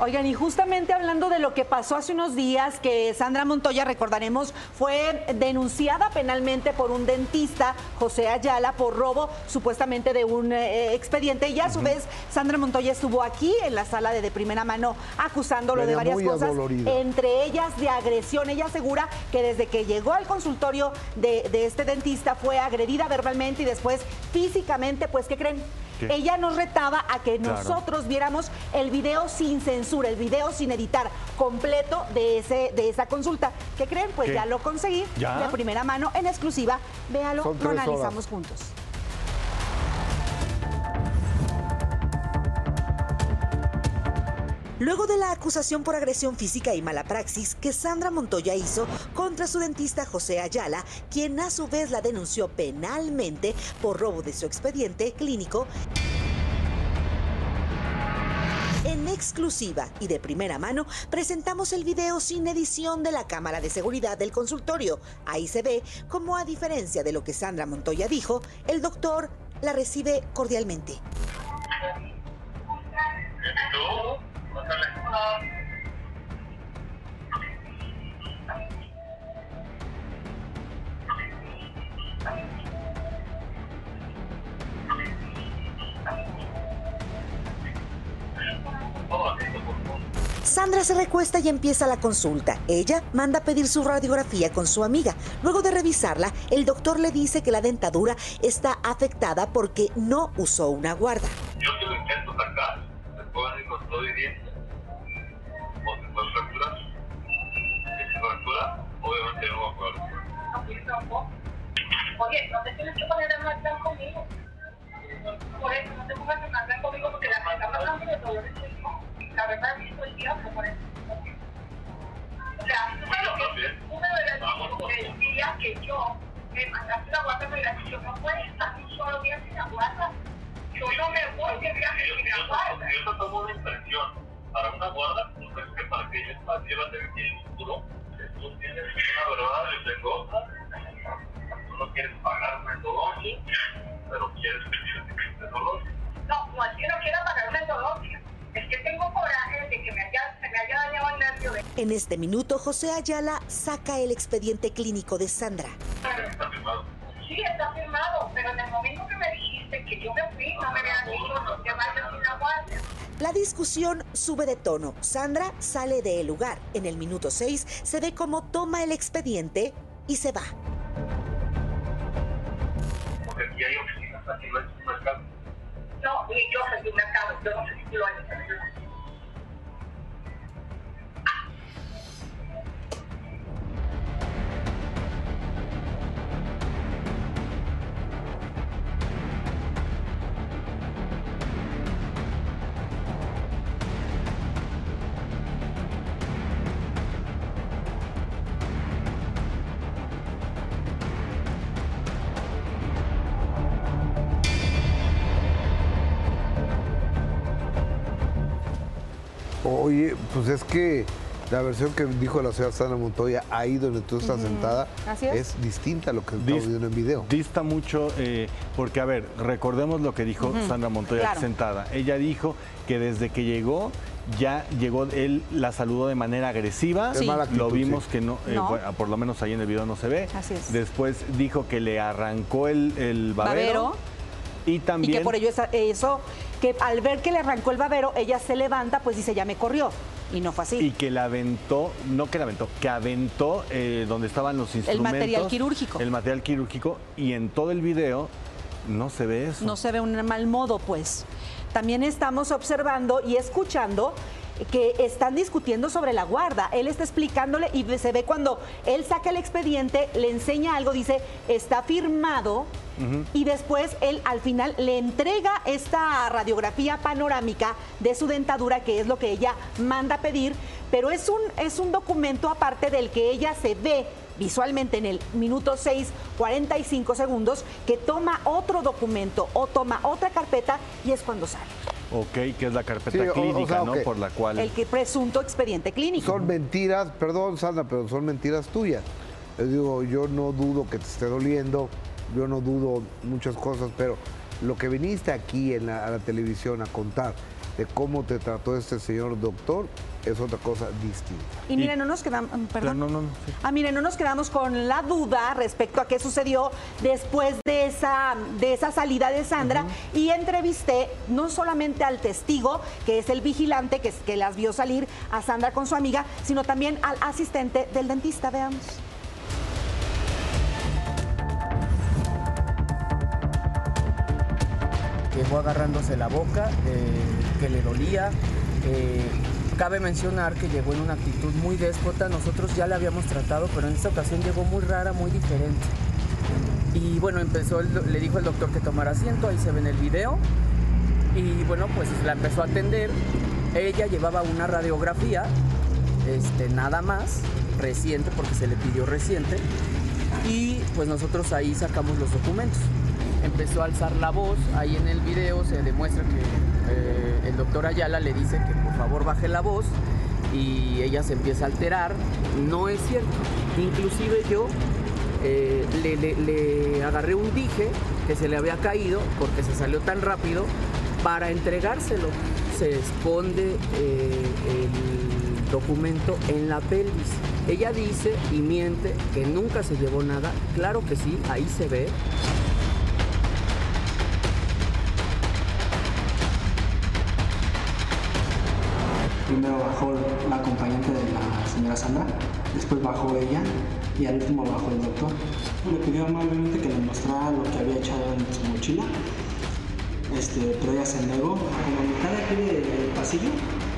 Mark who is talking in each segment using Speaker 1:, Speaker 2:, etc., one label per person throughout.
Speaker 1: Oigan, y justamente hablando de lo que pasó hace unos días, que Sandra Montoya, recordaremos, fue denunciada penalmente por un dentista, José Ayala, por robo supuestamente de un eh, expediente. Y a su vez, Sandra Montoya estuvo aquí en la sala de, de primera mano acusándolo de varias cosas, entre ellas de agresión. Ella asegura que desde que llegó al consultorio de, de este dentista fue agredida verbalmente y después físicamente, pues, ¿qué creen? Ella nos retaba a que nosotros viéramos el video sin censura, el video sin editar completo de, ese, de esa consulta. ¿Qué creen? Pues ya lo conseguí de primera mano en exclusiva. Véalo, lo analizamos juntos.
Speaker 2: Luego de la acusación por agresión física y mala praxis que Sandra Montoya hizo contra su dentista José Ayala, quien a su vez la denunció penalmente por robo de su expediente clínico, en exclusiva y de primera mano presentamos el video sin edición de la cámara de seguridad del consultorio. Ahí se ve cómo a diferencia de lo que Sandra Montoya dijo, el doctor la recibe cordialmente. Sandra se recuesta y empieza la consulta. Ella manda a pedir su radiografía con su amiga. Luego de revisarla, el doctor le dice que la dentadura está afectada porque no usó una guarda.
Speaker 3: Yo te lo intento sacar, ir con dientes, poder. Oye, no te tienes que poner a marcar conmigo. Por eso, no te pongas a marcar conmigo porque la está hablando de dolores la verdad visto el diablo por eso. O sea, una de las decía que yo me mandaste la guarda me la yo no puedo estar un solo día sin la guarda. Yo no me voy de viaje sin la guarda. Yo te tomo una impresión para una guarda, no es que para que ella más lleva de el futuro, tú tienes una verdad, yo
Speaker 2: En este minuto, José Ayala saca el expediente clínico de Sandra.
Speaker 3: ¿Está firmado?
Speaker 4: Sí, está firmado, pero en el momento que me dijiste que yo me fui, no me habían dicho no te vayas sin la guardia.
Speaker 2: La discusión sube de tono. Sandra sale del lugar. En el minuto 6 se ve cómo toma el expediente y se va.
Speaker 3: Porque aquí hay oficinas, aquí no es un mercado.
Speaker 4: No, ni yo soy un mercado, yo no sé si lo hay.
Speaker 5: Oye, pues es que la versión que dijo la señora Sandra Montoya ahí donde tú estás sentada es. distinta a lo que estamos viendo en video.
Speaker 6: Dista mucho eh, porque, a ver, recordemos lo que dijo Sandra Montoya sentada. Ella dijo que desde que llegó ya llegó, él la saludó de manera agresiva. lo vimos que no, eh, por lo menos ahí en el video no se ve. Después dijo que le arrancó el, babero, Y también.
Speaker 1: Y que por ello eso que al ver que le arrancó el babero, ella se levanta, pues dice, ya me corrió. Y no fue así.
Speaker 6: Y que la aventó, no que la aventó, que aventó eh, donde estaban los instrumentos.
Speaker 1: El material quirúrgico.
Speaker 6: El material quirúrgico. Y en todo el video no se ve eso.
Speaker 1: No se ve un mal modo, pues. También estamos observando y escuchando que están discutiendo sobre la guarda. Él está explicándole y se ve cuando él saca el expediente, le enseña algo, dice, está firmado y después él al final le entrega esta radiografía panorámica de su dentadura, que es lo que ella manda pedir, pero es un, es un documento aparte del que ella se ve visualmente en el minuto 6, 45 segundos, que toma otro documento o toma otra carpeta y es cuando sale.
Speaker 6: Ok, que es la carpeta clínica, ¿no? Por la cual...
Speaker 1: El que presunto expediente clínico.
Speaker 5: Son mentiras, perdón Sandra, pero son mentiras tuyas. Les digo, yo no dudo que te esté doliendo, yo no dudo muchas cosas, pero lo que viniste aquí en la, a la televisión a contar de cómo te trató este señor doctor es otra cosa distinta.
Speaker 1: Y miren, no nos quedamos, mm, perdón. No, no, no, Ah, miren, no nos quedamos con la duda respecto a qué sucedió después de esa, de esa salida de Sandra y entrevisté no solamente al testigo, que es el vigilante que, que las vio salir a Sandra con su amiga, sino también al asistente del dentista. Veamos.
Speaker 7: llegó agarrándose la boca, eh, que le dolía. Eh, cabe mencionar que llegó en una actitud muy déspota, nosotros ya la habíamos tratado, pero en esta ocasión llegó muy rara, muy diferente. Y bueno, empezó, le dijo el doctor que tomara asiento, ahí se ve en el video. Y bueno, pues la empezó a atender. Ella llevaba una radiografía, este, nada más, reciente, porque se le pidió reciente. Y pues nosotros ahí sacamos los documentos empezó a alzar la voz. Ahí en el video se demuestra que eh, el doctor Ayala le dice que por favor baje la voz y ella se empieza a alterar. No es cierto. Inclusive yo eh, le, agarré un dije que se le había caído porque se salió tan rápido para entregárselo. Se esconde eh, el documento en la pelvis. Ella dice y miente que nunca se llevó nada. Claro que sí, ahí se ve.
Speaker 8: Acompañante de la señora Sandra, después bajó ella y al último bajó el doctor. Me pidió amablemente que le mostrara lo que había echado en su mochila, este, pero ella se negó. A la mitad de aquí pasillo,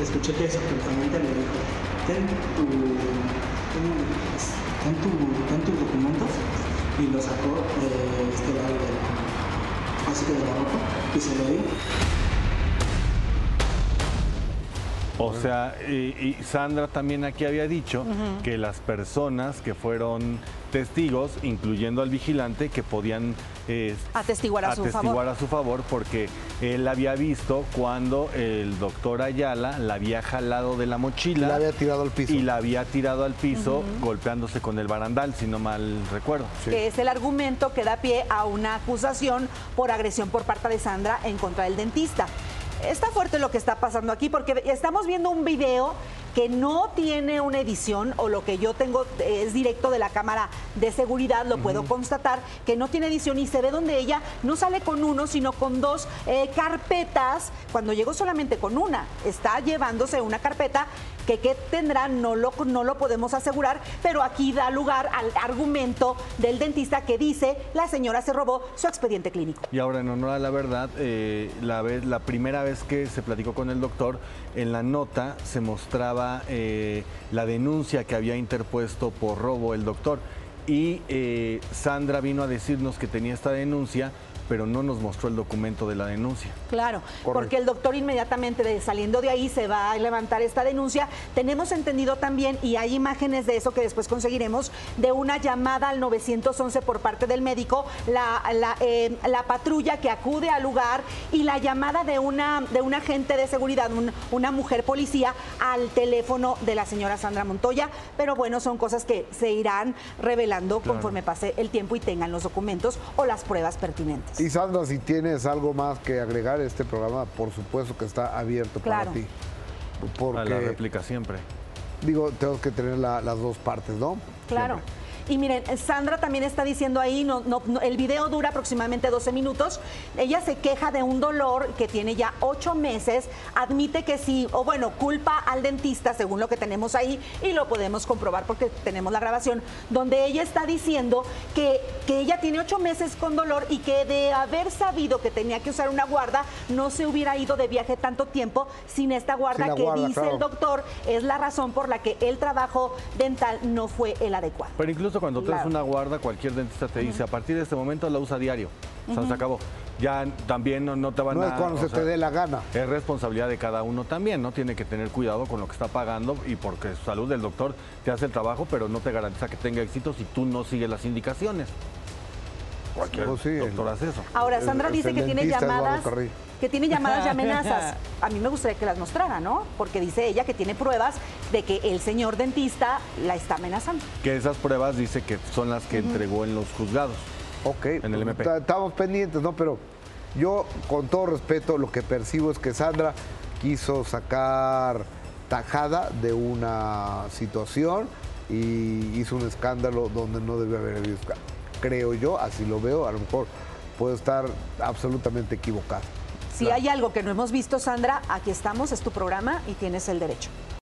Speaker 8: escuché que su acompañante le dijo, ten, tu, ten, tu, ten tus documentos y lo sacó de este lado de así que de la ropa y se lo dio.
Speaker 6: O sea, y, Sandra también aquí había dicho que las personas que fueron testigos, incluyendo al vigilante, que podían
Speaker 1: eh, atestiguar, a,
Speaker 6: su favor. a su favor porque él había visto cuando el doctor Ayala la había jalado de la mochila.
Speaker 5: Y la había tirado al piso.
Speaker 6: Y la había tirado al piso golpeándose con el barandal, si no mal recuerdo.
Speaker 1: Que es el argumento que da pie a una acusación por agresión por parte de Sandra en contra del dentista. Está fuerte lo que está pasando aquí porque estamos viendo un video que no tiene una edición o lo que yo tengo es directo de la cámara de seguridad, lo puedo constatar, que no tiene edición y se ve donde ella no sale con uno, sino con dos eh, carpetas, cuando llegó solamente con una, está llevándose una carpeta que qué tendrá no lo, no lo podemos asegurar, pero aquí da lugar al argumento del dentista que dice la señora se robó su expediente clínico.
Speaker 6: Y ahora en honor a la verdad, eh, la, vez, la primera vez que se platicó con el doctor, en la nota se mostraba eh, la denuncia que había interpuesto por robo el doctor. Y eh, Sandra vino a decirnos que tenía esta denuncia pero no nos mostró el documento de la denuncia.
Speaker 1: Claro, porque el doctor inmediatamente saliendo de ahí se va a levantar esta denuncia. Tenemos entendido también, y hay imágenes de eso que después conseguiremos, de una llamada al 911 por parte del médico, la, la, eh, patrulla que acude al lugar y la llamada de una, de un agente de seguridad, una mujer policía, al teléfono de la señora Sandra Montoya. Pero bueno, son cosas que se irán revelando conforme pase el tiempo y tengan los documentos o las pruebas pertinentes.
Speaker 5: Y Sandra, si tienes algo más que agregar a este programa, por supuesto que está abierto para ti.
Speaker 6: Porque, a la réplica siempre.
Speaker 5: Digo, tengo que tener las dos partes, ¿no?
Speaker 1: Claro. Y miren, Sandra también está diciendo ahí, no, no, el video dura aproximadamente 12 minutos. Ella se queja de un dolor que tiene ya 8 meses, admite que sí, o bueno, culpa al dentista según lo que tenemos ahí y lo podemos comprobar porque tenemos la grabación, donde ella está diciendo que, que ella tiene 8 meses con dolor y que de haber sabido que tenía que usar una guarda, no se hubiera ido de viaje tanto tiempo sin esta guarda que dice el doctor es la razón por la que el trabajo dental no fue el adecuado.
Speaker 6: Pero incluso cuando traes una guarda, cualquier dentista te dice, a partir de este momento la usa diario. O sea, se acabó. Ya también no, te van
Speaker 5: a...
Speaker 6: No
Speaker 5: es cuando se te dé la gana.
Speaker 6: Es responsabilidad de cada uno también, ¿no? Tiene que tener cuidado con lo que está pagando y porque su salud del doctor te hace el trabajo, pero no te garantiza que tenga éxito si tú no sigues las indicaciones. Cualquier pues doctor hace eso.
Speaker 1: Ahora, Sandra dice que tiene llamadas que tiene llamadas y amenazas. A mí me gustaría que las mostrara, ¿no? Porque dice ella que tiene pruebas de que el señor dentista la está amenazando.
Speaker 6: Que esas pruebas dice que son las que entregó en los juzgados.
Speaker 5: Ok. En el MP. Estamos pendientes, ¿no? Pero yo, con todo respeto, lo que percibo es que Sandra quiso sacar tajada de una situación y hizo un escándalo donde no debe haber habido Creo yo, así lo veo, a lo mejor puedo estar absolutamente equivocado.
Speaker 1: Si hay algo que no hemos visto, Sandra, aquí estamos, es tu programa y tienes el derecho.